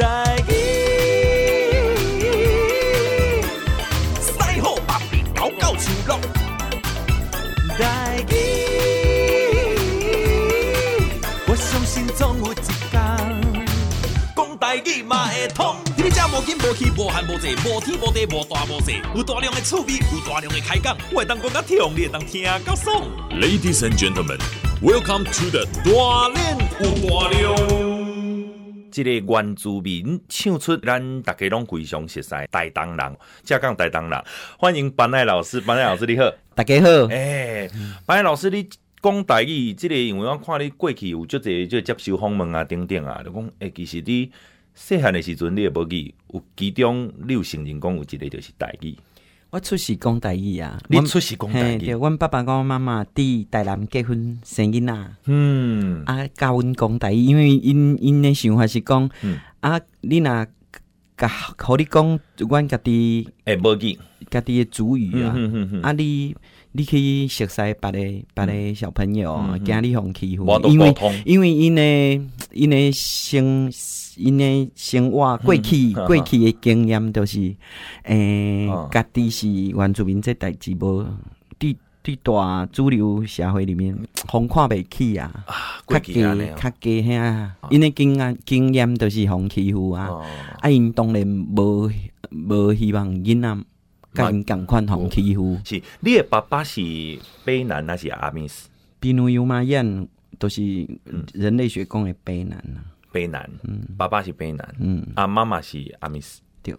台语，师好百变，狗狗唱乐。台语，我相信总有一天，讲台语嘛会通。你们这无紧无气无寒无热无天无地无大无小，有大量的趣味，有大量的开讲，我会当讲甲听，你会当听到爽。Ladies and gentlemen, welcome to the 大练有大量。这个原住民唱出咱大家拢非常熟悉台东人，正港台东人，欢迎班奈老师，班奈老师你好，大家好。诶、欸，班奈老师你讲台语，即个因为我看你过去有足侪就接受访问啊，等等啊，就讲诶，其实你细汉的时阵你也无记，有其中你有承认讲有一个就是台语。我出世讲台语啊，你出世讲台语，对，阮爸爸跟我妈妈伫台南结婚生囡仔，嗯，啊教阮讲台语，因为因因的想法是讲，嗯、啊，你若甲互你讲，阮家己诶无记，家己的主语啊，啊你你可以熟悉别个别个小朋友，惊你互欺负，因为因为因的因的生。因诶生活过去、嗯、过去诶经验都是，诶、欸，家己、哦、是原住民，这代志无伫伫大主流社会里面，互看袂起啊，较低较低遐，因诶经验经验都是互欺负啊，哦、啊，因当然无无希望囡仔甲因共款互欺负。是，你诶爸爸是卑南还是阿密斯？比如有嘛样，都是人类学讲诶卑南啊。卑南，嗯，爸爸是卑南，嗯，啊，妈妈是阿密斯，对，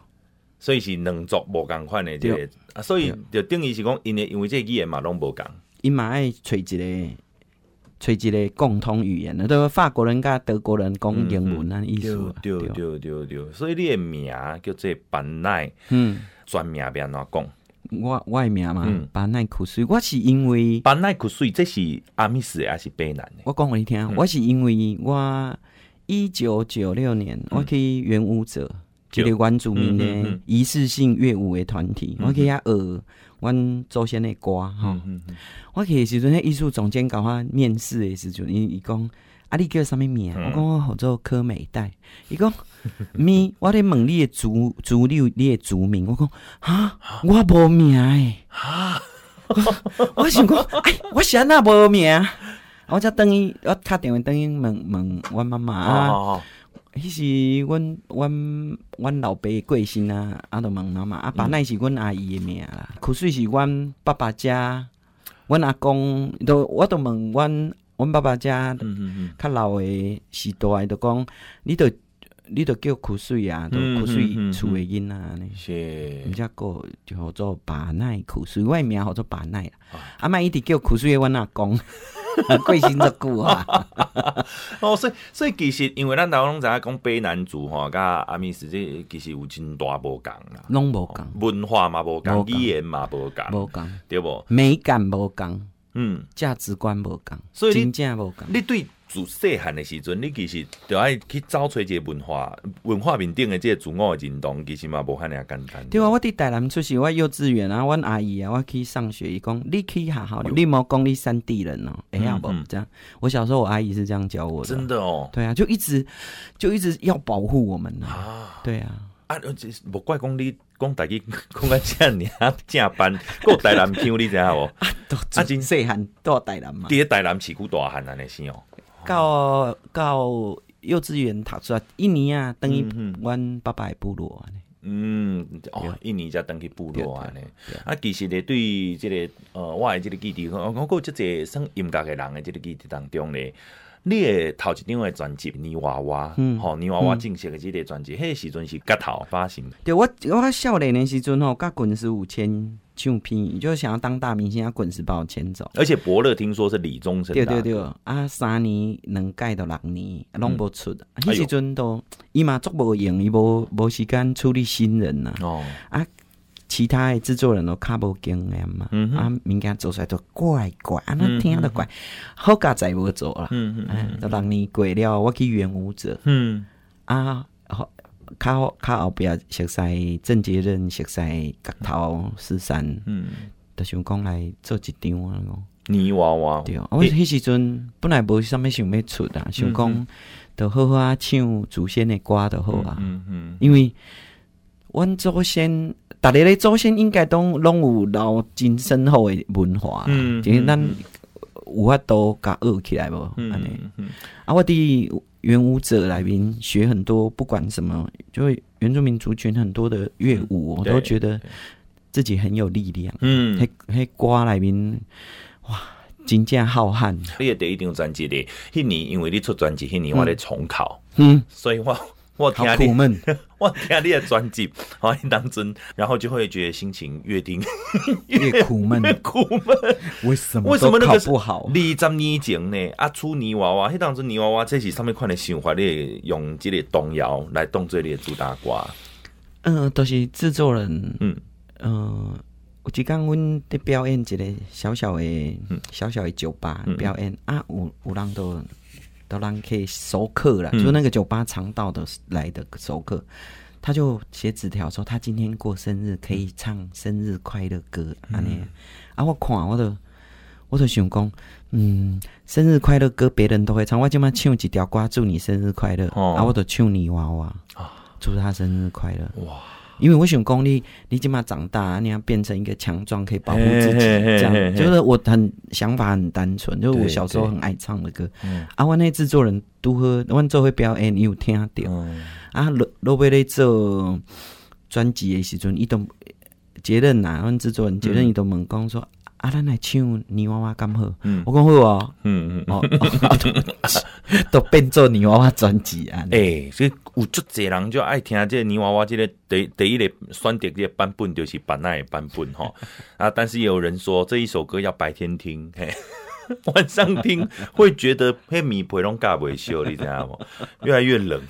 所以是两族无共款的这个，啊，所以就等于是讲，因为因为这个语言嘛拢无共，因嘛爱找一个找一个共同语言，都法国人甲德国人讲英文那，意思，对对对对对，所以你的名叫做班奈，嗯，全名要安怎讲？我我的名嘛，班奈苦水，我是因为班奈苦水，这是阿密斯还是贝南的？我讲给你听，我是因为我。一九九六年，我去原舞者，一个原住民的仪式性乐舞的团体，我去遐学阮祖先的歌吼。我去的时阵，迄艺术总监甲我面试的时阵，伊伊讲啊，你叫啥物名？我讲我叫做柯美代。伊讲 咪，我咧问你的族族你你的族名。我讲哈，我无名诶。哈，我想讲，哎，我是安那无名。我才等于我敲电话等于问问阮妈妈啊，迄是阮阮阮老爸的贵姓啊，啊，都问妈妈啊，班奈是阮阿姨的名啦，库水是阮爸爸家，阮阿公都我都问阮阮爸爸家，较老的时代都讲，你都你都叫苦水啊，都苦水厝的囡仔呢，是，人家个就叫做巴奈苦水，我名叫做班奈，阿妈一直叫苦水的阮阿公。贵姓的故啊！哦，所以所以其实因为咱台湾拢知影讲北南族吼，甲阿米斯这其实有真大无共啦，拢无共，文化嘛无共，语言嘛无共，无共。对不？美感无共，嗯，价值观无共，所以真正无共。你对自细汉的时阵，你其实就爱去找找一个文化文化面顶的这个自我的认同，其实嘛无遐尔简单。对啊，我伫台南出世，我幼稚园啊，阮阿姨啊，我去上学，伊讲你去学校，你莫讲你山地人哦，会晓无？这样，我小时候我阿姨是这样教我的。真的哦。对啊，就一直就一直要保护我们啊。对啊。啊，无怪讲你讲家己讲个这尔正班，有台南腔你知影无？啊，真细汉都台南嘛。伫咧台南市区大汉安尼是哦。到到幼稚园读出来一年啊，等于阮爸爸的部落嗯，哦，一年才登去部落安尼。啊，其实咧，对这个呃，我的这个基地，我讲过即个算音乐的人的这个记忆当中咧，你的头一张的专辑《泥娃娃》，嗯，吼，《泥娃娃》正式的这个专辑，迄个时阵是甲头发行。对，我我少年的时阵吼，甲滚石五千。唱片就想要当大明星，啊，滚石把我牵走。而且伯乐听说是李宗盛，对对对，啊，三年能盖到六年，拢无出。迄时阵都伊嘛足无用，伊无无时间处理新人呐。哦，啊，其他的制作人都较无经验嘛，啊，物件做出来都怪怪，啊，那听都怪，好佳在无做了。嗯嗯，都六年过了，我去原舞者。嗯，啊。好较较后壁熟悉郑杰任，熟悉角头十三，嗯，就想讲来做一张啊，泥娃娃。对，我迄时阵本来无啥物想要出啊，想讲。就好好啊唱祖先的歌就好啊。嗯嗯，因为阮祖先，大家的祖先应该都拢有留真深厚的文化，嗯，就是咱有法度甲学起来无？安尼、嗯嗯，啊，我伫原舞者内面学很多，不管什么，就原住民族群很多的乐舞，我都觉得自己很有力量。嗯，迄迄歌内面，哇，真正浩瀚。你的第一张专辑咧，迄年因为你出专辑，迄年我咧重考，嗯，所以我我听好苦闷，我听你的专辑，好当真，然后就会觉得心情越听 越苦闷，越苦闷。为什么？为什么那个不好？二十年前呢？啊，出泥娃娃，迄当时泥娃娃，这是上面款的想法，你用这个动摇来当做你的主打歌。嗯、呃，都、就是制作人，嗯，呃，有一天阮伫表演一个小小的、小小的酒吧表演、嗯、啊，有有人都。都让可以熟客了，嗯、就是那个酒吧常到的来的熟客，他就写纸条说他今天过生日，可以唱生日快乐歌。安、嗯、啊，我看我都我都想讲，嗯，生日快乐歌别人都会唱，我今晚唱几条歌祝你生日快乐，哦、啊，我都唱泥娃娃啊，祝他生日快乐。哇！因为我想讲你，你起码长大，你要变成一个强壮，可以保护自己，这样就是我很想法很单纯，就是我小时候很爱唱的歌。啊，我那制作人都和我做会表演，你有听到？嗯、啊，罗罗贝咧做专辑的时阵，伊都杰任呐，阮制作人杰任伊都问讲说。啊，咱来唱泥娃娃刚好，嗯、我讲好哦，嗯嗯哦，都变做泥娃娃专辑啊，诶、欸，所以有足侪人就爱听这个泥娃娃，这个第第一个选择这个版本就是版奈的版本哈，啊，但是也有人说这一首歌要白天听，嘿。晚上听 会觉得迄棉被拢盖袂烧，你知道吗？越来越冷，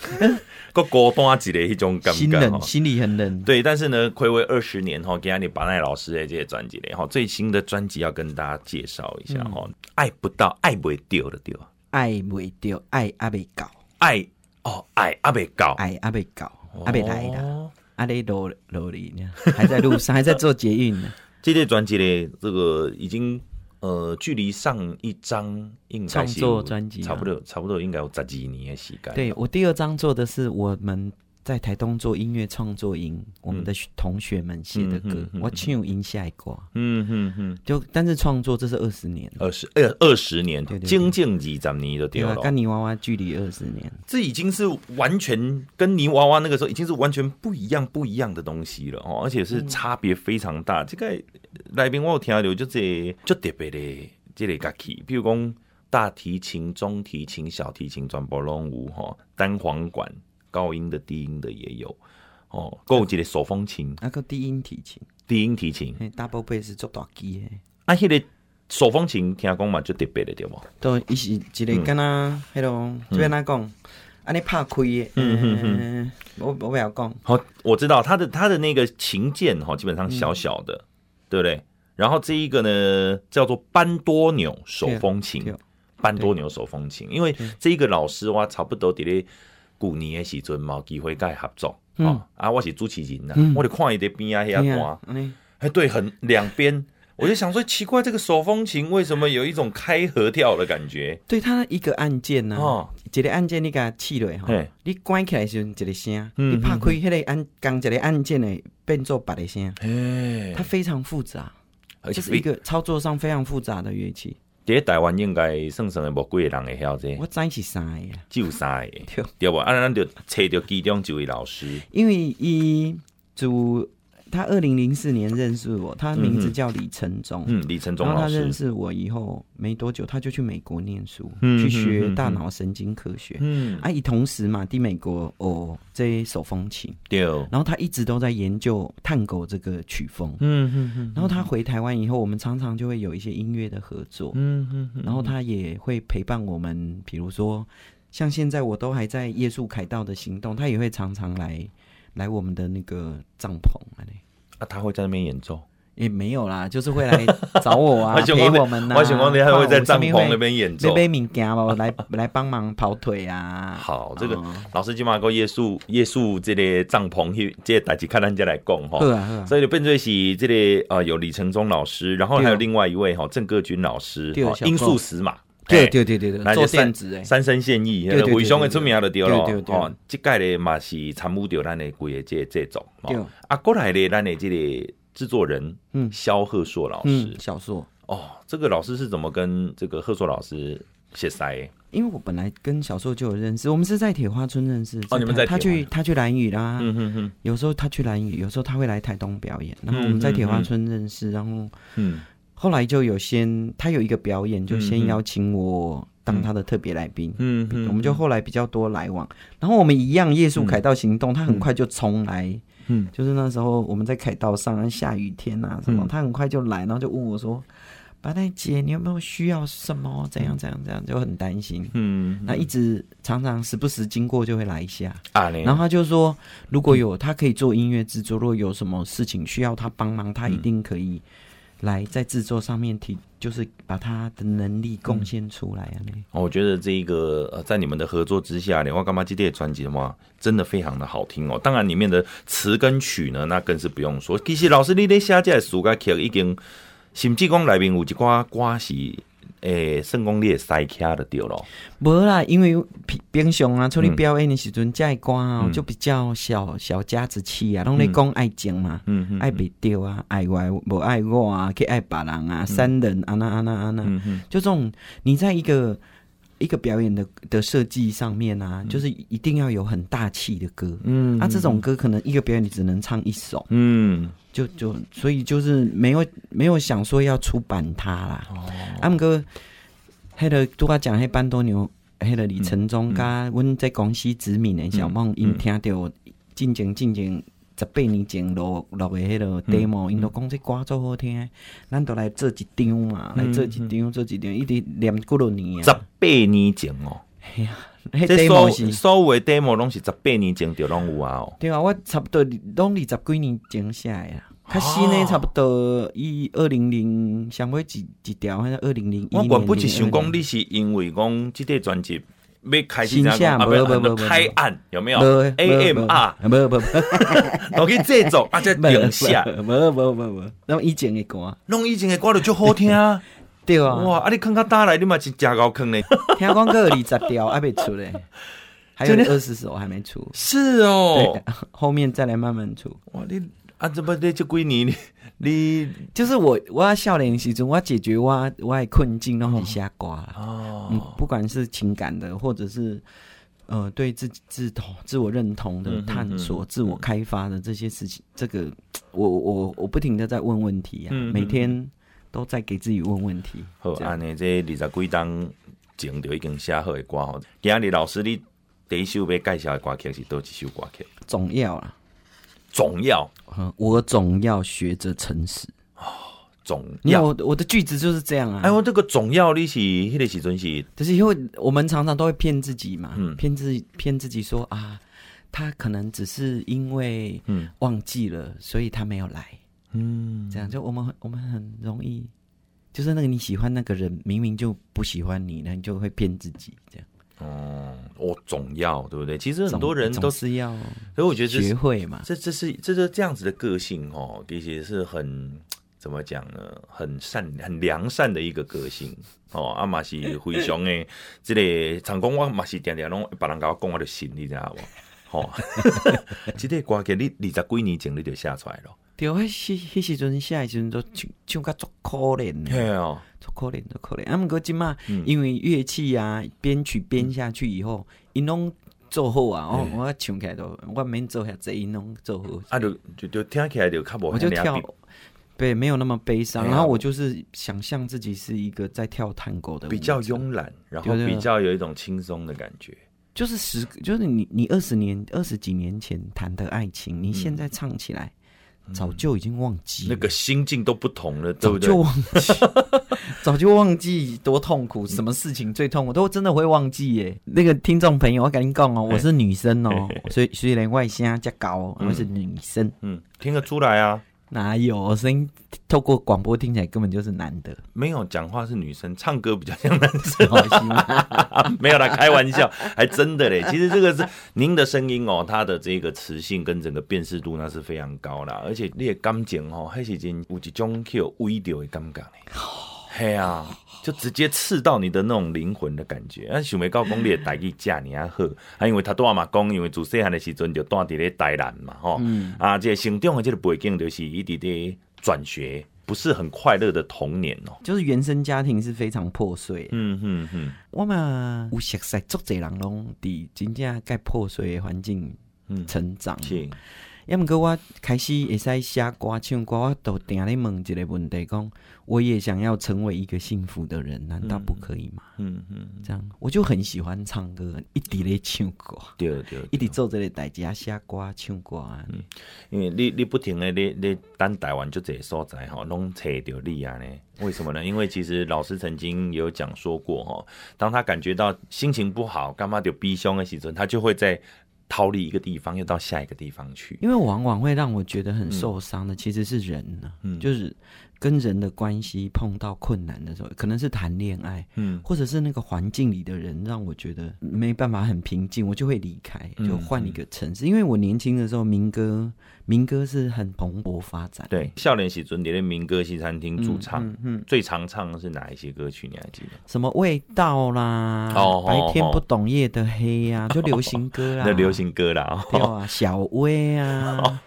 个孤单一个迄种感觉，心冷，心里很冷。对，但是呢，暌违二十年哈，给你巴奈老师的这些专辑嘞哈，最新的专辑要跟大家介绍一下哈，爱不到，爱不丢的丢，爱不丢，爱阿未搞，爱哦，爱阿未搞，爱阿未搞，阿未来的，阿雷罗罗里呢，还在路上，还在做捷运呢。这些专辑嘞，这个已经。呃，距离上一张应该是创作专辑差不多，差不多应该有十几年的时间。对，我第二张做的是我们在台东做音乐创作营，我们的同学们写的歌，我请有音下一挂。嗯嗯嗯，就但是创作这是二十年，二十呃二十年，将近二十年的对了。跟泥娃娃距离二十年，这已经是完全跟泥娃娃那个时候已经是完全不一样不一样的东西了哦，而且是差别非常大。这个。来宾我有听到就这就特别的这个乐器，比如讲大提琴、中提琴、小提琴全部拢有吼，单簧管、高音的、低音的也有。哦，还有一个手风琴，那个低音提琴，低音提琴，double bass 做大机的，啊，迄个手风琴听讲嘛就特别的对无？对，伊是一个跟他迄种这边来讲，安尼拍开的，嗯嗯嗯，我我不要讲，好，我知道他的他的那个琴键哈，基本上小小的。对不对？然后这一个呢，叫做班多纽手风琴，班多纽手风琴。因为这一个老师哇，差不多伫咧古年的时阵冇机会跟他合作、嗯、啊。啊，我是主持人呐，嗯、我就看伊在边啊遐弹，哎，对，很两边，我就想说奇怪，这个手风琴为什么有一种开合跳的感觉？对，它一个按键呢、啊，哦，一个按键你给它起来哈，嘿你关起来时一个声，嗯、你拍开迄个按，刚一个按键呢。变做别的声，哎它非常复杂，而且是一个操作上非常复杂的乐器。在台湾应该算算诶无几个人会晓这。我知是三个，只有三个，对无？啊，咱就找着其中一位老师，因为伊就。他二零零四年认识我，他名字叫李承宗。嗯，李承宗老师。然后他认识我以后没多久，他就去美国念书，嗯、去学大脑神经科学。嗯，啊，以同时嘛，在美国哦，这手风琴。对。然后他一直都在研究探狗这个曲风。嗯嗯嗯。然后他回台湾以后，我们常常就会有一些音乐的合作。嗯嗯。然后他也会陪伴我们，比如说像现在我都还在耶稣凯道的行动，他也会常常来。来我们的那个帐篷啊，啊，他会在那边演奏？也没有啦，就是会来找我啊，陪我们呐。我想光你还会在帐篷那边演奏，背背物件嘛，来 来帮忙跑腿啊。好，这个老师今晚个夜宿夜宿这个帐篷去，这个代志看人家来讲哈。所以就变作是这个呃有李承忠老师，然后还有另外一位哈郑各军老师，音速死马。对对对对对，做电子诶，三生献艺，那个为兄的出名就对了。哦，这届的嘛是参与到咱的规个这这种。对，啊，过来的咱的这个制作人，嗯，肖鹤硕老师，小硕。哦，这个老师是怎么跟这个贺硕老师写塞？因为我本来跟小硕就有认识，我们是在铁花村认识。哦，你们在他去他去兰屿啦，嗯哼哼。有时候他去兰屿，有时候他会来台东表演，然后我们在铁花村认识，然后嗯，后来就有先他有一个表演，就先邀请我当他的特别来宾，嗯，我们就后来比较多来往，然后我们一样夜宿凯道行动，他很快就冲来，嗯，就是那时候我们在凯道上下雨天啊什么，他很快就来，然后就问我说。八代姐，你有没有需要什么？怎样怎样怎样，就很担心。嗯，那一直常常时不时经过就会来一下。啊，然后他就说，如果有他可以做音乐制作，如果有什么事情需要他帮忙，他一定可以来在制作上面提，就是把他的能力贡献出来啊。哦我觉得这一个呃，在你们的合作之下，莲花干妈基地的专辑的话，真的非常的好听哦。当然里面的词跟曲呢，那更是不用说。其实老师你咧写这首歌曲已经。甚至讲内面有一挂歌是，诶、欸，算讲你会塞卡的对咯。无啦，因为平常啊，出去表演的时阵，这歌啊就比较小小家子气啊，拢咧讲爱情嘛，嗯嗯，爱别丢啊，爱我无爱我啊，去爱别人啊，三人啊那啊那啊那，就这种，你在一个一个表演的的设计上面啊，就是一定要有很大气的歌，嗯，啊，这种歌可能一个表演你只能唱一首，嗯。就就所以就是没有没有想说要出版它啦。哦，阿姆哥，黑的都我讲黑班多牛，黑的李承宗甲阮在广西殖民的小梦，因听到进前进前十八年前录录的迄个 demo，因都讲这歌足好听，咱都来做一张嘛，来做一张做一张，一直念几落年啊？十八年前哦，哎呀，这所所有的 demo 拢是十八年前就拢有啊哦。对啊，我差不多拢二十几年前写的。他新呢，差不多一二零零，上尾一一条，好像二零零一。我原本是想讲，你是因为讲即个专辑要开始这样，不不不不，拍案有没有？AMR，不不不，我可以制作啊，再定下，不不不不，弄以前的歌，弄以前的歌就就好听啊，对啊，哇，啊你坑较大来，你嘛是真高坑嘞，听讲个二十条还没出嘞，还有二十首还没出，是哦，后面再来慢慢出，哇你。啊，怎么的就归你？你你 就是我，我要少年时阵，我要解决我我的困境，拢是写歌哦，嗯，不管是情感的，或者是呃，对自己自同、自我认同的探索、自我开发的这些事情，这个我我我不停的在问问题啊，嗯、每天都在给自己问问题。好，安尼这二十几档前就已经写好的歌吼，今日老师你第一首要介绍的歌曲是多几首歌曲？重要啊。总要，我总要学着诚实哦。总要，我我的句子就是这样啊。哎，我这个总要你是迄个时阵是，就是因为我们常常都会骗自己嘛，骗自骗自己说啊，他可能只是因为嗯忘记了，所以他没有来。嗯，这样就我们我们很容易，就是那个你喜欢那个人，明明就不喜欢你，那你就会骗自己这样。哦，我总要对不对？其实很多人都是要，所以我觉得学会嘛，这这是这是这样子的个性哦，的确是很怎么讲呢？很善很良善的一个个性哦。阿玛是非常的，这个长工我嘛是点点拢别人跟我讲我的心，你知道不？哦，这个歌曲你二十几年前你就写出来了。对，迄时迄时阵写的时阵都唱唱甲足可怜的，对哦，足可怜，足可怜。啊，毋过即马，因为乐器啊编曲编下去以后，因拢做好啊，我我唱起来都，我免做遐济，因拢做好。啊，就就就听起来就较无，我就跳，对，没有那么悲伤。然后我就是想象自己是一个在跳探戈的，比较慵懒，然后比较有一种轻松的感觉。就是十，就是你你二十年二十几年前谈的爱情，你现在唱起来。早就已经忘记，那个心境都不同了，对不对？早就忘记，早就忘记多痛苦，什么事情最痛苦，都真的会忘记耶。那个听众朋友，我赶紧讲哦，我是女生哦，所以虽然外声加高，我是女生，嗯，听得出来啊。哪有声音？透过广播听起来根本就是男的。没有讲话是女生，唱歌比较像男生。没有啦，开玩笑，还真的嘞。其实这个是您的声音哦，它的这个磁性跟整个辨识度那是非常高啦。而且你的感情哦，还是真有一种有微调的感觉呢。嘿啊，就直接刺到你的那种灵魂的感觉。啊，想袂到讲你的台语这么啊好，啊，因为他大嘛讲，因为自细汉的时阵就住伫咧台南嘛，吼、嗯，啊，这个成长的这个背景就是一直咧转学，不是很快乐的童年哦。就是原生家庭是非常破碎。嗯嗯嗯，我嘛有熟悉足侪人拢伫真正盖破碎的环境成长。嗯要么，我开始会使写歌唱歌，我都定咧问一个问题：讲我也想要成为一个幸福的人，难道不可以吗？嗯嗯，嗯，这样我就很喜欢唱歌，一直咧唱歌，对对，对，一直做这个代志写歌唱歌。嗯，因为你你不停的你你等台湾就这个所在哈，拢找到你啊呢？为什么呢？因为其实老师曾经有讲说过哈，当他感觉到心情不好，干嘛就悲伤的时阵，他就会在。逃离一个地方，又到下一个地方去，因为往往会让我觉得很受伤的，其实是人呢、啊嗯，就是。跟人的关系碰到困难的时候，可能是谈恋爱，嗯，或者是那个环境里的人让我觉得没办法很平静，我就会离开，就换一个城市。嗯、因为我年轻的时候，民歌民歌是很蓬勃发展。对，笑脸喜尊你的民歌西餐厅驻唱，嗯，嗯，最常唱的是哪一些歌曲？你还记得？什么味道啦？哦，白天不懂夜的黑呀、啊，就流行歌啦，那流行歌啦，对啊，小薇啊。哦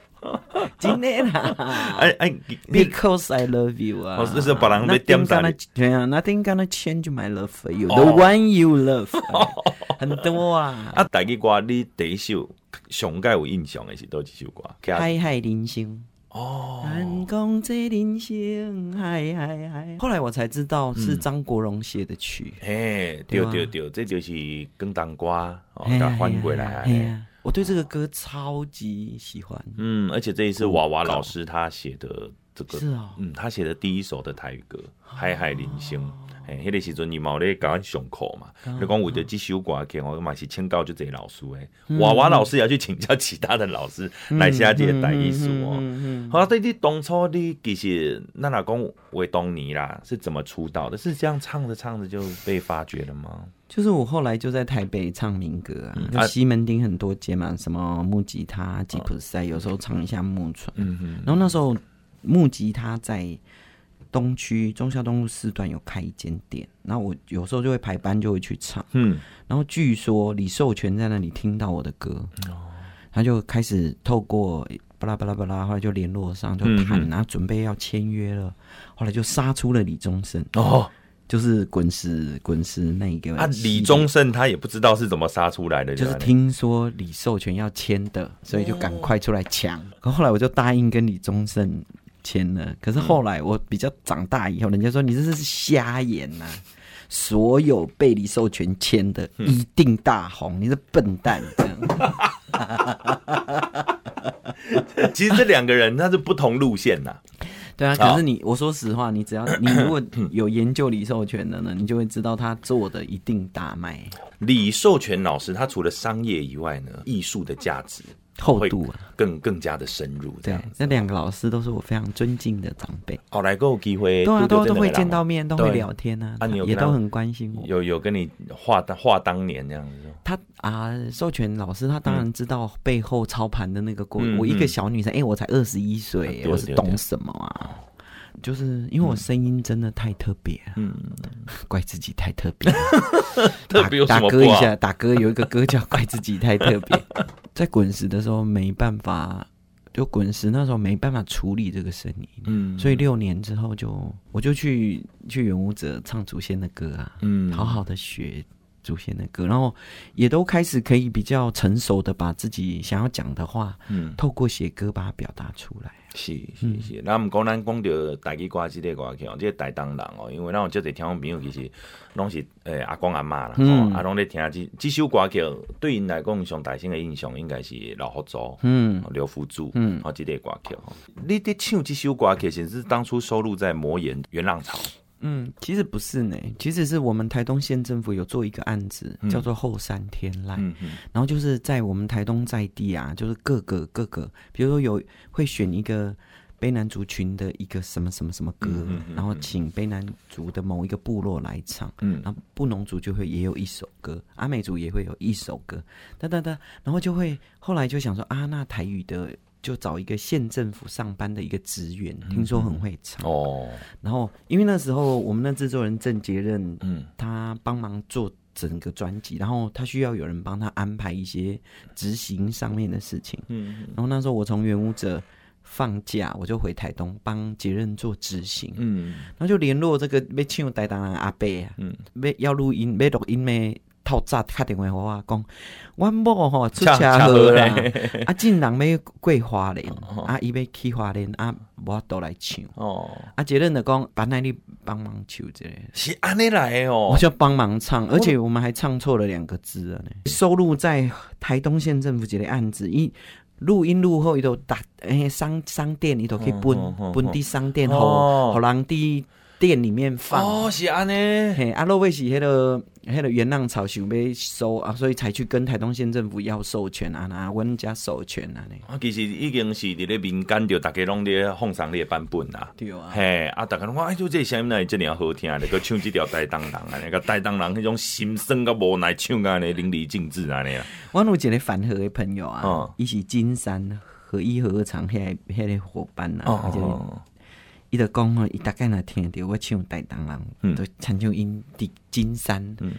真的啦，哎哎，Because I love you 啊，这是把人被点赞的。对啊，Nothing gonna change my love for you，the one you love，很多啊。啊，台语歌你第一首上盖有印象的是多几首歌？海海人生哦，难讲这人生，海海海。后来我才知道是张国荣写的曲。嘿，对对对，这就是广东歌，哦，给它翻过来。我对这个歌超级喜欢，嗯，而且这一次娃娃老师他写的这个是啊，嗯，他写的第一首的台语歌《海海人生》，哎，那个时阵你毛咧搞上课嘛？就讲为着这首歌，给我嘛是请教就这老师哎，娃娃老师也要去请教其他的老师来写这个台语书哦。好、嗯，那、嗯、你当初你其实那老公维东尼啦是怎么出道的？是这样唱着唱着就被发掘了吗？就是我后来就在台北唱民歌啊，就西门町很多街嘛，什么木吉他、吉普赛，有时候唱一下木船。嗯嗯。然后那时候木吉他在东区中孝东路四段有开一间店，然后我有时候就会排班就会去唱。嗯。然后据说李寿全在那里听到我的歌，他就开始透过巴拉巴拉巴拉，后来就联络上就谈，然后准备要签约了，后来就杀出了李宗盛。哦。就是滚石滚石那一个啊，李宗盛他也不知道是怎么杀出来的，就是听说李寿全要签的，所以就赶快出来抢。可后来我就答应跟李宗盛签了。可是后来我比较长大以后，人家说你这是瞎眼呐，所有被李寿全签的一定大红，你是笨蛋这样。其实这两个人他是不同路线呐。对啊，可是你，我说实话，你只要你 如果有研究李寿全的呢，你就会知道他做的一定大卖。李寿全老师，他除了商业以外呢，艺术的价值。厚度啊，更更加的深入。对，那两个老师都是我非常尊敬的长辈。后来都有机会，都都都会见到面，都会聊天啊，也都很关心我。有有跟你话话当年这样子。他啊，授权老师他当然知道背后操盘的那个过程。我一个小女生，哎，我才二十一岁，我是懂什么啊？就是因为我声音真的太特别，嗯，怪自己太特别。特别打歌一下，打歌有一个歌叫《怪自己太特别》。在滚石的时候没办法，就滚石那时候没办法处理这个声音，嗯，所以六年之后就我就去去元舞者唱祖先的歌啊，嗯，好好的学祖先的歌，然后也都开始可以比较成熟的把自己想要讲的话，嗯，透过写歌把它表达出来。是是是，那毋讲咱讲到台语歌即个歌曲哦，即个台东人哦，因为咱有即个听众朋友其实拢是诶、欸、阿公阿妈啦，嗯，啊拢咧听即即首歌曲，对因来讲上大声的印象应该是老福祖，嗯，刘福柱，嗯，哦，即个歌曲吼，你伫唱即首歌曲，其实是当初收录在魔岩元浪潮。嗯，其实不是呢，其实是我们台东县政府有做一个案子，嗯、叫做后山天籁，嗯嗯，然后就是在我们台东在地啊，就是各个各个，比如说有会选一个卑南族群的一个什么什么什么歌，然后请卑南族的某一个部落来唱，嗯，然后布农族就会也有一首歌，阿美族也会有一首歌，哒哒哒，然后就会后来就想说啊，那台语的。就找一个县政府上班的一个职员，嗯、听说很会唱。哦。然后因为那时候我们的制作人郑杰任，嗯，他帮忙做整个专辑，然后他需要有人帮他安排一些执行上面的事情，嗯，然后那时候我从原舞者放假，我就回台东帮杰任做执行，嗯，然后就联络这个要唱台东的阿伯啊，嗯，要要录音要录音的。透早打电话给我讲，阮某吼出车祸啦，啊，进人要过花莲，啊，伊要去花莲，啊，我都来唱。哦，啊，杰伦的讲，把那里帮忙唱这个，是安尼来哦，我就帮忙唱，而且我们还唱错了两个字了呢。收录在台东县政府这个案子，一录音录后，伊都打诶商商店，伊都可以分分地商店后，后人地。店里面放哦，是安尼，嘿，阿罗威是迄个迄个元浪草想要收啊，所以才去跟台东县政府要授权啊，拿阮家授权啊呢。啊，其实已经是伫咧民间就大家拢咧奉上你的版本啦。对啊，嘿，啊，大家拢讲，哎，就这声音哪会这么好听？你搁唱即条台东人啊，那个台东人迄种心酸甲无奈唱啊，尼淋漓尽致啊，尼啊。我有一个反核的朋友啊，伊是金山和一合唱迄个迄个伙伴啊。哦。伊就讲吼，伊大概若听着我唱台东人，嗯，都亲像因伫金山，嗯，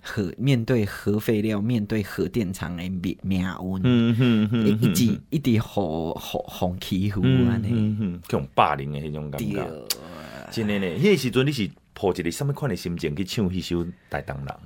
核面对核废料，面对核电厂的命命运，嗯一直一直互互互欺负安尼，嗯种霸凌的迄种感觉，真的呢。迄个时阵你是抱一个什么款的心情去唱迄首台东人？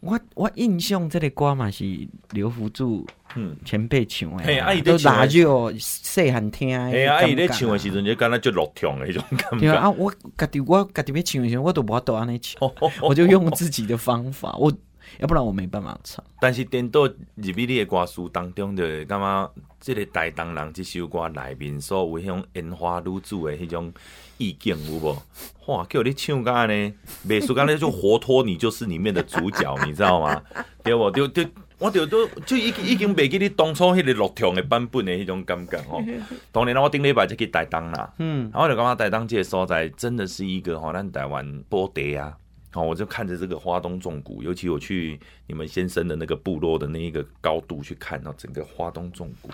我我印象这个歌嘛是刘福柱嗯前辈唱的，嘿，阿姨都拿就细汉听，嘿，阿姨咧唱的时阵就敢若就落痛的迄种感觉。对啊，我家己我家己要唱的时候，我都无都安尼唱，我就用自己的方法，我要不然我没办法唱。但是颠倒入去你的歌词当中，就感觉这个大东人这首歌里面所有迄种烟花女子的迄种。意境有无？哇，叫你唱歌呢？美术刚才就活脱你就是里面的主角，你知道吗？对不？对对，我就都就已已经袂记你当初迄个录唱的版本的迄种感觉哦。当年我顶礼拜就去台东啦，嗯，然后就感觉台东这个所在真的是一个吼，咱台湾宝地啊。好，我就看着这个花东纵谷，尤其我去你们先生的那个部落的那一个高度去看到整个花东纵谷。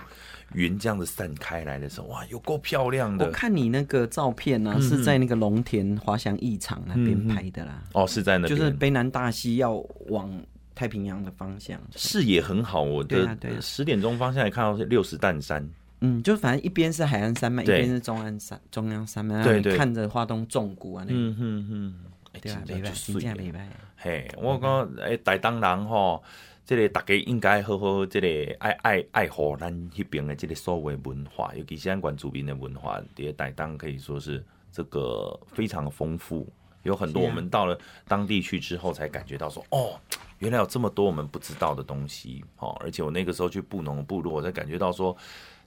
云这样子散开来的时候，哇，有够漂亮的！我看你那个照片呢、啊，嗯、是在那个龙田滑翔翼场那边拍的啦。哦，是在那边，就是卑南大溪要往太平洋的方向，视野很好。我的十点钟方向也看到是六十担山。嗯，就反正一边是海岸山脉，一边是中安山、中央山脉，对对，看着花东纵谷啊，那嗯嗯嗯，对啊，明白，真正明白。嘿，我讲诶，台东人吼。这个大家应该好好，这个爱爱爱护咱那边的这个所谓文化，尤其是咱原住民的文化，这些台东可以说是这个非常丰富，有很多我们到了当地去之后才感觉到说，哦，原来有这么多我们不知道的东西，哦，而且我那个时候去布农部落，我才感觉到说，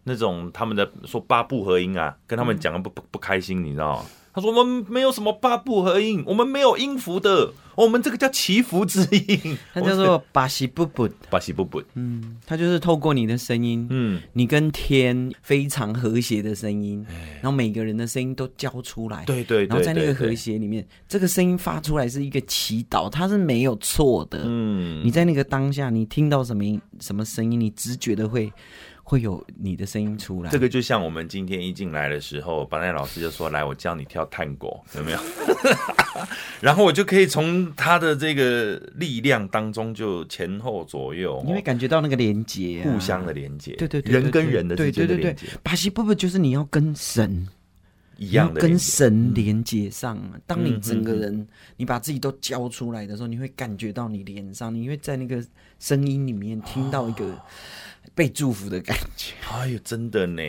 那种他们的说八部合音啊，跟他们讲的不不不开心，你知道吗？他说：“我们没有什么八部合音，我们没有音符的，我们这个叫祈福之音，它叫做巴西布布，巴西布布。嗯，它就是透过你的声音，嗯，你跟天非常和谐的声音，然后每个人的声音都交出来，对对，然后在那个和谐里面，这个声音发出来是一个祈祷，它是没有错的。嗯，你在那个当下，你听到什么什么声音，你直觉的会。”会有你的声音出来，这个就像我们今天一进来的时候，巴奈老师就说：“来，我教你跳探戈，有没有？” 然后我就可以从他的这个力量当中就前后左右，你会感觉到那个连接，互相的连接，对对对，人跟人的之间的连接。巴西布布就是你要跟神一样的，跟神连接上。当你整个人你把自己都交出来的时候，你会感觉到你脸上，你会在那个声音里面听到一个。被祝福的感觉，哎呦，真的呢！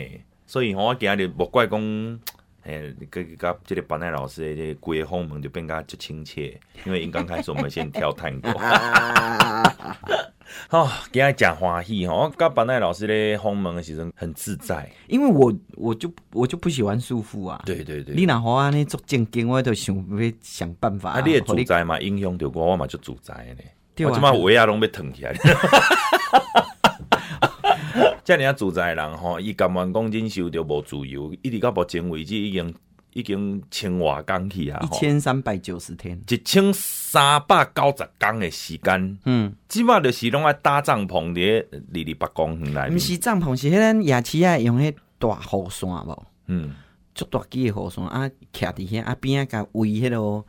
所以我今日莫怪讲，哎，跟跟这个班奈老师的这个闺后门就变加就亲切，因为因刚开始我们先跳探过。哦，今日讲欢喜哈，我跟班奈老师的后门的时阵很自在，因为我我就我就不喜欢束缚啊。对对对，你那好啊，你做正经，我都想要想办法。啊，你也主宰嘛，英雄就我，我嘛就主宰呢。我他妈围啊，拢要腾起来。像人家主宰人吼，伊甘愿讲忍受着无自由，一直到目前为止已经已经千外工去啊，一千三百九十天，一千三百九十工的时间，嗯，即马就是拢爱搭帐篷伫二二八公园内。毋是帐篷，是迄咱夜市啊用迄大雨伞无，嗯，足大支的雨伞啊，徛伫遐啊边啊，甲围迄个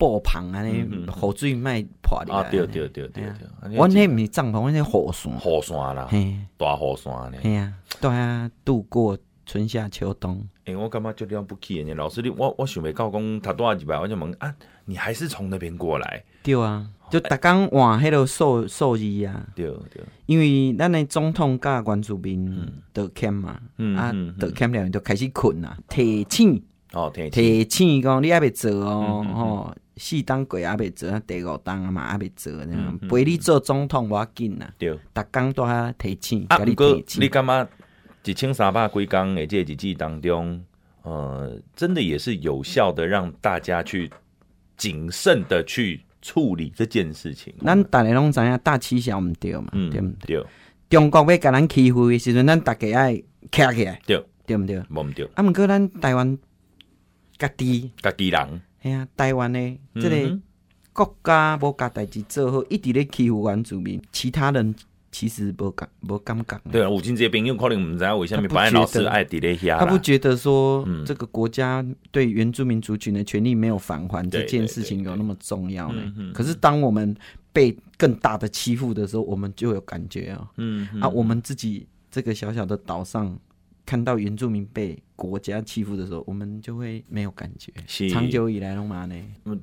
布棚安尼，雨水卖破哩。啊，对对对对对，阮迄毋是帐篷，阮迄雨伞，雨伞啦，大雨伞呢，嘿啊，对啊，度过春夏秋冬。诶，我感觉就了不起呢，老师你我我想袂到讲他多少几百，我就问啊，你还是从那边过来？对啊。就逐工换迄个数数字啊，对对，因为咱的总统甲原住民得欠嘛，啊，得欠了就开始困啊，提醒。哦，提提醒讲你还未做哦，吼，四当过还未做，第五档嘛还未做，陪你做总统无要紧呐，对，逐工都还提醒，啊，不过你感觉一千三百几工诶这日子当中，呃，真的也是有效的让大家去谨慎的去。处理这件事情，咱大家拢知影大欺小毋对嘛，嗯、对毋对？对中国要甲咱欺负的时阵，咱逐家爱站起来，对对毋对？无毋对。啊，毋过咱台湾家己家己人，哎呀，台湾的这个国家无甲代志做好，一直咧欺负原住民，其他人。其实不感不感觉。对啊，吴金这边有可能我们在为什么白老师爱底咧下，他不觉得说这个国家对原住民族群的权利没有返还这件事情有那么重要呢？可是当我们被更大的欺负的时候，我们就有感觉啊。嗯啊，我们自己这个小小的岛上看到原住民被。国家欺负的时候，我们就会没有感觉。是长久以来拢嘛呢？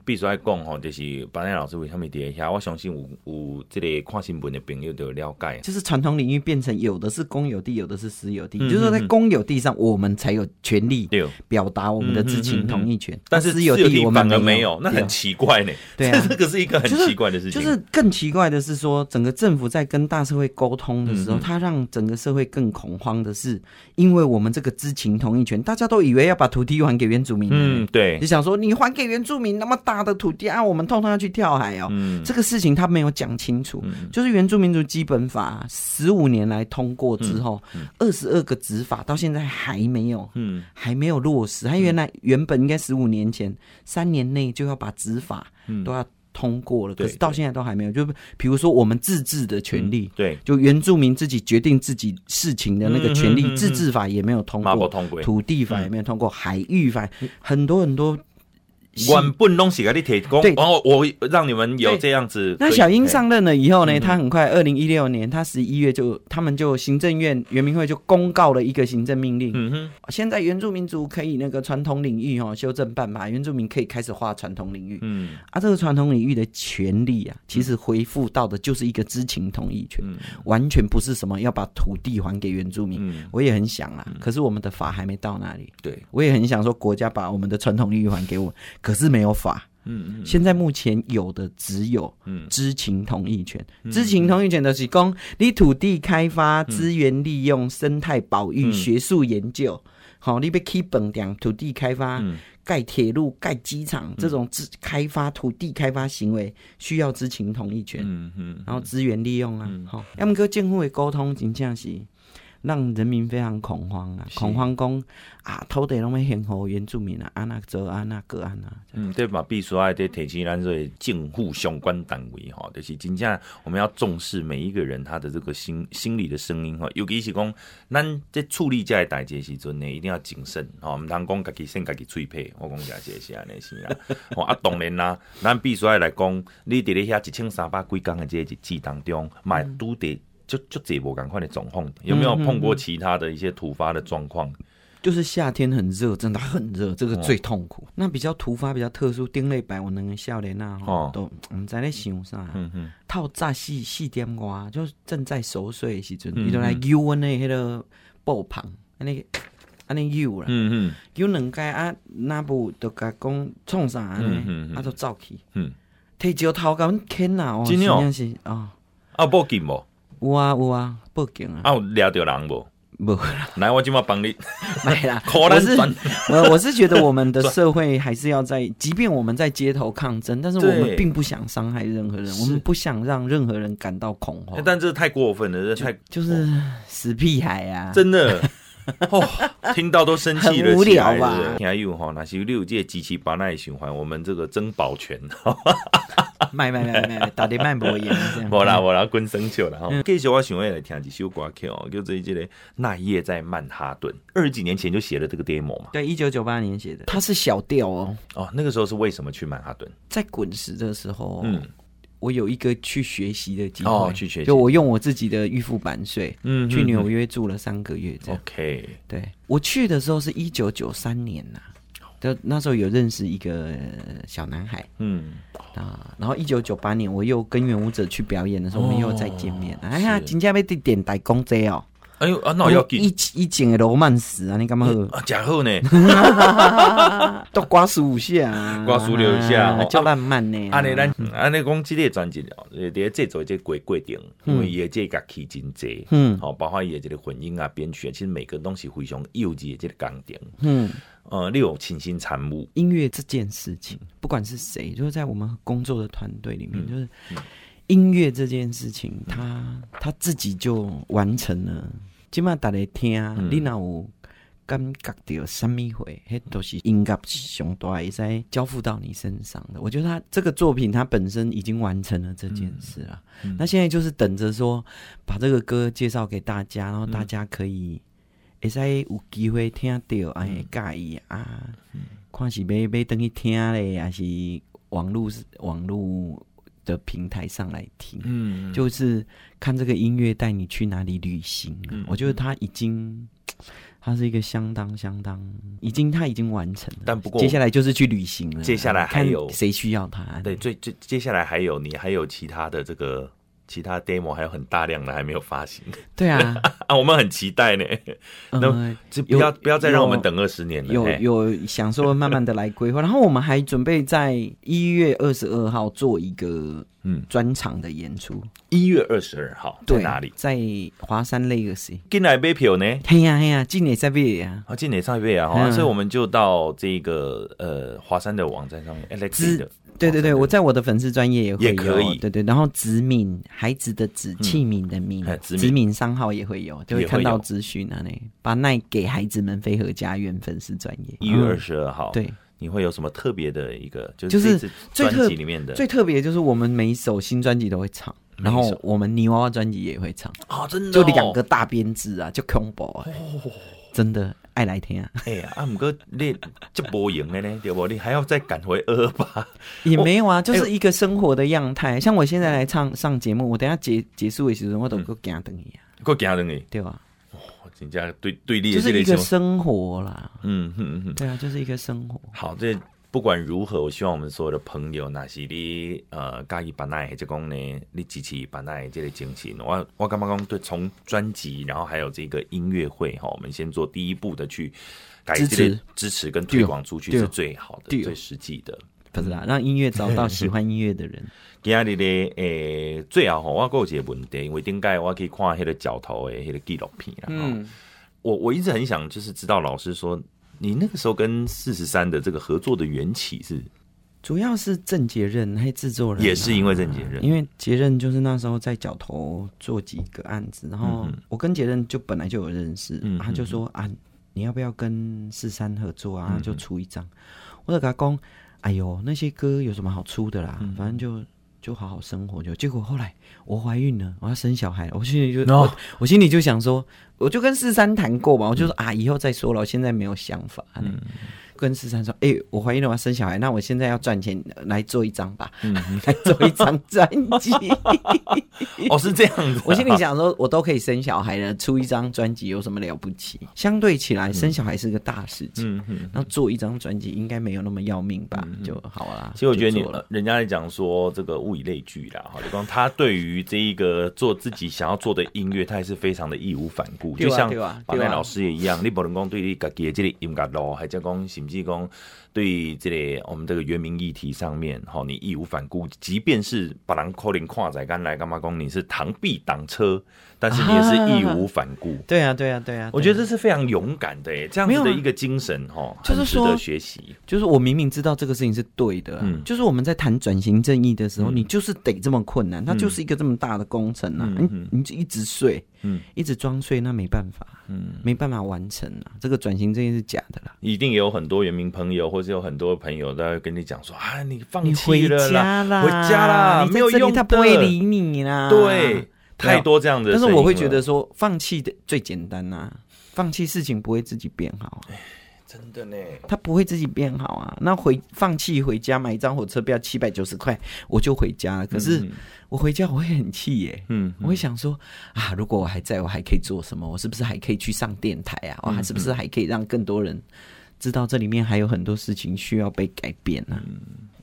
必须爱讲吼，就是班内老师为什么底下，我相信有有这个看新闻的朋友都有了解。就是传统领域变成有的是公有地，有的是私有地。嗯、就是说，在公有地上，我们才有权利表达我们的知情同意权。但是私有地我们没有，那很奇怪呢。对啊，这个是一个很奇怪的事情。就是、就是、更奇怪的是说，整个政府在跟大社会沟通的时候，他、嗯嗯、让整个社会更恐慌的是，因为我们这个知情同意权，大家都以为。要把土地还给原住民，嗯，对，你想说你还给原住民那么大的土地啊，我们通通要去跳海哦，嗯，这个事情他没有讲清楚，嗯，就是原住民族基本法十五年来通过之后，二十二个执法到现在还没有，嗯，还没有落实，他原来原本应该十五年前三年内就要把执法都要。通过了，可是到现在都还没有。就比如说我们自治的权利，对，就原住民自己决定自己事情的那个权利，自治法也没有通过，土地法也没有通过，海域法很多很多。原本拢是给你提供，然后我让你们有这样子。那小英上任了以后呢，他很快，二零一六年，他十一月就，他们就行政院原民会就公告了一个行政命令。嗯哼，现在原住民族可以那个传统领域哈修正办法，原住民可以开始划传统领域。嗯，啊，这个传统领域的权利啊，其实恢复到的就是一个知情同意权，完全不是什么要把土地还给原住民。我也很想啊，可是我们的法还没到那里。对，我也很想说国家把我们的传统领域还给我。可是没有法，嗯嗯，现在目前有的只有知情同意权。知情同意权的是讲你土地开发、资源利用、生态保育、学术研究，好，你被 keep 本讲、土地开发、盖铁路、盖机场这种自开发土地开发行为需要知情同意权。嗯嗯，然后资源利用啊，好，要么跟政府的沟通真正是。让人民非常恐慌啊！恐慌讲啊，土地拢要献给原住民啊，安那做安那个安那。嗯，对嘛，必须爱得提起咱这政府相关单位哈，就是真正我们要重视每一个人他的这个心心理的声音哈。尤其是讲咱在处理这些代志时阵呢，一定要谨慎哈。唔通讲家己先家己吹皮，我讲这些是安尼是啦。哦啊，当然啦，咱必须爱来讲，你伫咧遐一千三百几工的这个日子当中，买都得。就就这波赶快的状况，有没有碰过其他的一些突发的状况？就是夏天很热，真的很热，这个最痛苦。哦、那比较突发、比较特殊，丁类白我能笑脸啊，哦、都我们在那想啥？嗯嗯，透早四四点外，就正在熟睡的时阵，伊就来揪我那迄个布棚，安尼安尼揪啦，嗯嗯，揪两盖啊，那不就甲讲创啥呢？啊，就走去，嗯，提石头甲阮牵啊，真的是啊，啊，报警无？有啊有啊，报警啊！啊，有抓到人无？不啦。来，我今晚帮你。来啦。我是我我是觉得我们的社会还是要在，即便我们在街头抗争，但是我们并不想伤害任何人，我们不想让任何人感到恐慌。但这太过分了，这太就是死屁孩啊！真的，哦，听到都生气了，很无聊吧？听有哈，那是你有这个机器把那循环，我们这个曾宝全，卖卖卖卖，到底卖不赢？无 啦无啦，滚生球了哈。继续我想要来听一首歌曲哦，就这这个那一夜在曼哈顿，二十几年前就写了这个 demo 嘛。对，一九九八年写的，它是小调哦。哦，那个时候是为什么去曼哈顿？在滚石的时候，嗯。我有一个去学习的机会，哦，去学习，就我用我自己的预付版税，嗯，去纽约住了三个月，这样。OK，对，我去的时候是一九九三年呐，就那时候有认识一个小男孩，嗯。啊，然后一九九八年我又跟原舞者去表演的时候，我们又再见面，哎呀，金价被点点带公仔哦。哎呦啊，那我要一一整个罗曼史啊，你干嘛喝？啊，假好呢，都刮十五下，刮十六下，叫浪漫呢。安尼咱，安尼讲这个专辑哦，呃，在制作这过过程，因为也这个起真济，嗯，好，包括也这个混音啊、编曲，其实每个东西非常幼稚的这个工程，嗯，呃，你有倾心参悟音乐这件事情，不管是谁，就是在我们工作的团队里面，就是。音乐这件事情，他他自己就完成了。今麦大家听，嗯、你那有感觉到什么会？那都是音乐上大在交付到你身上的。我觉得他这个作品，他本身已经完成了这件事了。那现在就是等着说，把这个歌介绍给大家，然后大家可以会使有机会听到，哎，介意啊？看是要要等去听嘞，还是网络是网络？的平台上来听，嗯，就是看这个音乐带你去哪里旅行。嗯，我觉得他已经，他是一个相当相当，已经他已经完成了。但不过接下来就是去旅行了。接下来还有谁需要他？对，最最接下来还有你，还有其他的这个。其他 demo 还有很大量的还没有发行，对啊，啊，我们很期待呢。那就不要不要再让我们等二十年了。有有想说慢慢的来规划，然后我们还准备在一月二十二号做一个嗯专场的演出。一月二十二号在哪里？在华山 Legacy。进来买票呢？嘿呀嘿呀，今年在买呀，啊，今年在买啊，所以我们就到这个呃华山的网站上面，Alex 的。对对对，我在我的粉丝专业也会有，也可以。对对，然后子敏孩子的子器皿的皿，子敏。商号也会有，就会看到资讯啊。那把那给孩子们飞和家园粉丝专业，一月二十二号，对，你会有什么特别的一个？就是专辑里面的最特别，就是我们每一首新专辑都会唱，然后我们泥娃娃专辑也会唱。啊，真的，就两个大编制啊，就 combo 啊，真的。爱来听啊！哎呀，啊，不过你这无用的呢，对不？你还要再赶回二二八？也没有啊，就是一个生活的样态。像我现在来唱上节目，我等下结结束的时候，我都够惊等你啊，够惊等你，对吧？哦，人家对对立就是一个生活啦。嗯嗯嗯，对啊，就是一个生活。好，这。不管如何，我希望我们所有的朋友，那是你呃，介意办奈，就讲呢，你支持把奈这个精神。我我刚刚讲对，从专辑，然后还有这个音乐会哈，我们先做第一步的去改支持、支持跟推广出去是最好的、最实际的，不是啦？让音乐找到喜欢音乐的人。今日咧，诶，最后我还有一个问题，因为顶个我可以看迄个角头诶，迄个纪录片啦。嗯，我我一直很想就是知道老师说。你那个时候跟四十三的这个合作的缘起是，主要是郑杰任还制作人，也是因为郑杰任，因为杰任就是那时候在角头做几个案子，然后我跟杰任就本来就有认识，他就说啊，你要不要跟四三合作啊？就出一张，我就跟他讲，哎呦，那些歌有什么好出的啦？反正就。就好好生活就，结果后来我怀孕了，我要生小孩，我心里就 No. 我，我心里就想说，我就跟四三谈过嘛，我就说啊，以后再说了，我现在没有想法。嗯跟十三说：“哎、欸，我怀孕了，我要生小孩，那我现在要赚钱来做一张吧，嗯、来做一张专辑。哦，是这样子、啊。我心里想说，我都可以生小孩了，出一张专辑有什么了不起？相对起来，生小孩是个大事情。嗯嗯，那做一张专辑应该没有那么要命吧？嗯、就好啦。其实我觉得你，人家在讲说这个物以类聚啦，哈，就光他对于这一个做自己想要做的音乐，他也是非常的义无反顾。啊、就像巴奈老师也一样，你不能光对你自己的这个音乐路，还叫讲是讲对这里我们这个原民议题上面，吼，你义无反顾，即便是把人扣零跨载杆来干嘛讲，你是螳臂挡车，但是你也是义无反顾。对啊，对啊，对啊，我觉得这是非常勇敢的诶，这样子的一个精神哈，就是值得学习。就是我明明知道这个事情是对的，嗯，就是我们在谈转型正义的时候，你就是得这么困难，它就是一个这么大的工程啊，你你就一直睡，嗯，一直装睡，那没办法，嗯，没办法完成啊。这个转型正义是假的啦，一定有很多原民朋友，或是有很多朋友都要跟你讲说啊，你放弃了啦，回家啦，没有用，他不会理你啦，对。太多这样的，但是我会觉得说，放弃的最简单呐、啊，放弃事情不会自己变好，真的呢，他不会自己变好啊。那回放弃回家买一张火车票七百九十块，我就回家了。可是我回家我会很气耶，嗯，我会想说啊，如果我还在我还可以做什么？我是不是还可以去上电台啊？我还是不是还可以让更多人知道这里面还有很多事情需要被改变呢、啊？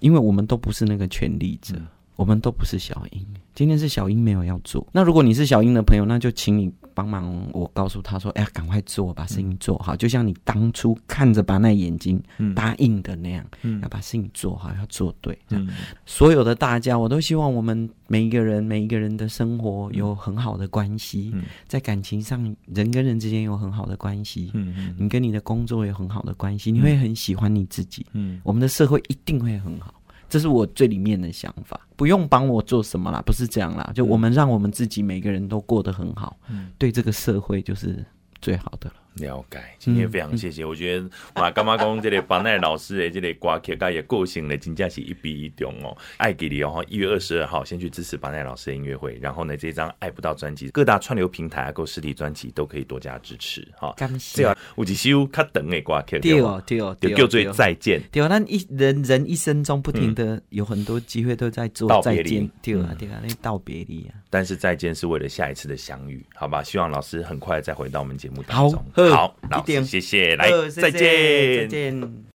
因为我们都不是那个权力者。我们都不是小英，今天是小英没有要做。那如果你是小英的朋友，那就请你帮忙，我告诉他说：“哎呀，赶快做，把事情做好。”就像你当初看着把那眼睛答应的那样，嗯，要把事情做好，要做对。嗯，所有的大家，我都希望我们每一个人，每一个人的生活有很好的关系，在感情上，人跟人之间有很好的关系。嗯，你跟你的工作有很好的关系，你会很喜欢你自己。嗯，我们的社会一定会很好。这是我最里面的想法，不用帮我做什么啦，不是这样啦，就我们让我们自己每个人都过得很好，嗯，对这个社会就是最好的了。了解，今天非常谢谢。嗯、我觉得哇，干嘛讲这个巴奈老师的这个歌曲，他也个性的真的是一比一中哦。爱给你哦，一月二十二号先去支持巴奈老师的音乐会，然后呢，这张爱不到专辑，各大串流平台啊，购实体专辑都可以多加支持哈。有一首较长的歌曲，对哦，对哦，叫做再见。对啊，那一人人一生中不停的有很多机会都在做再见，对啊，对啊，那道别离啊。但是再见是为了下一次的相遇，好吧？希望老师很快再回到我们节目当中。好，好，老师，谢谢，来，再见，再见。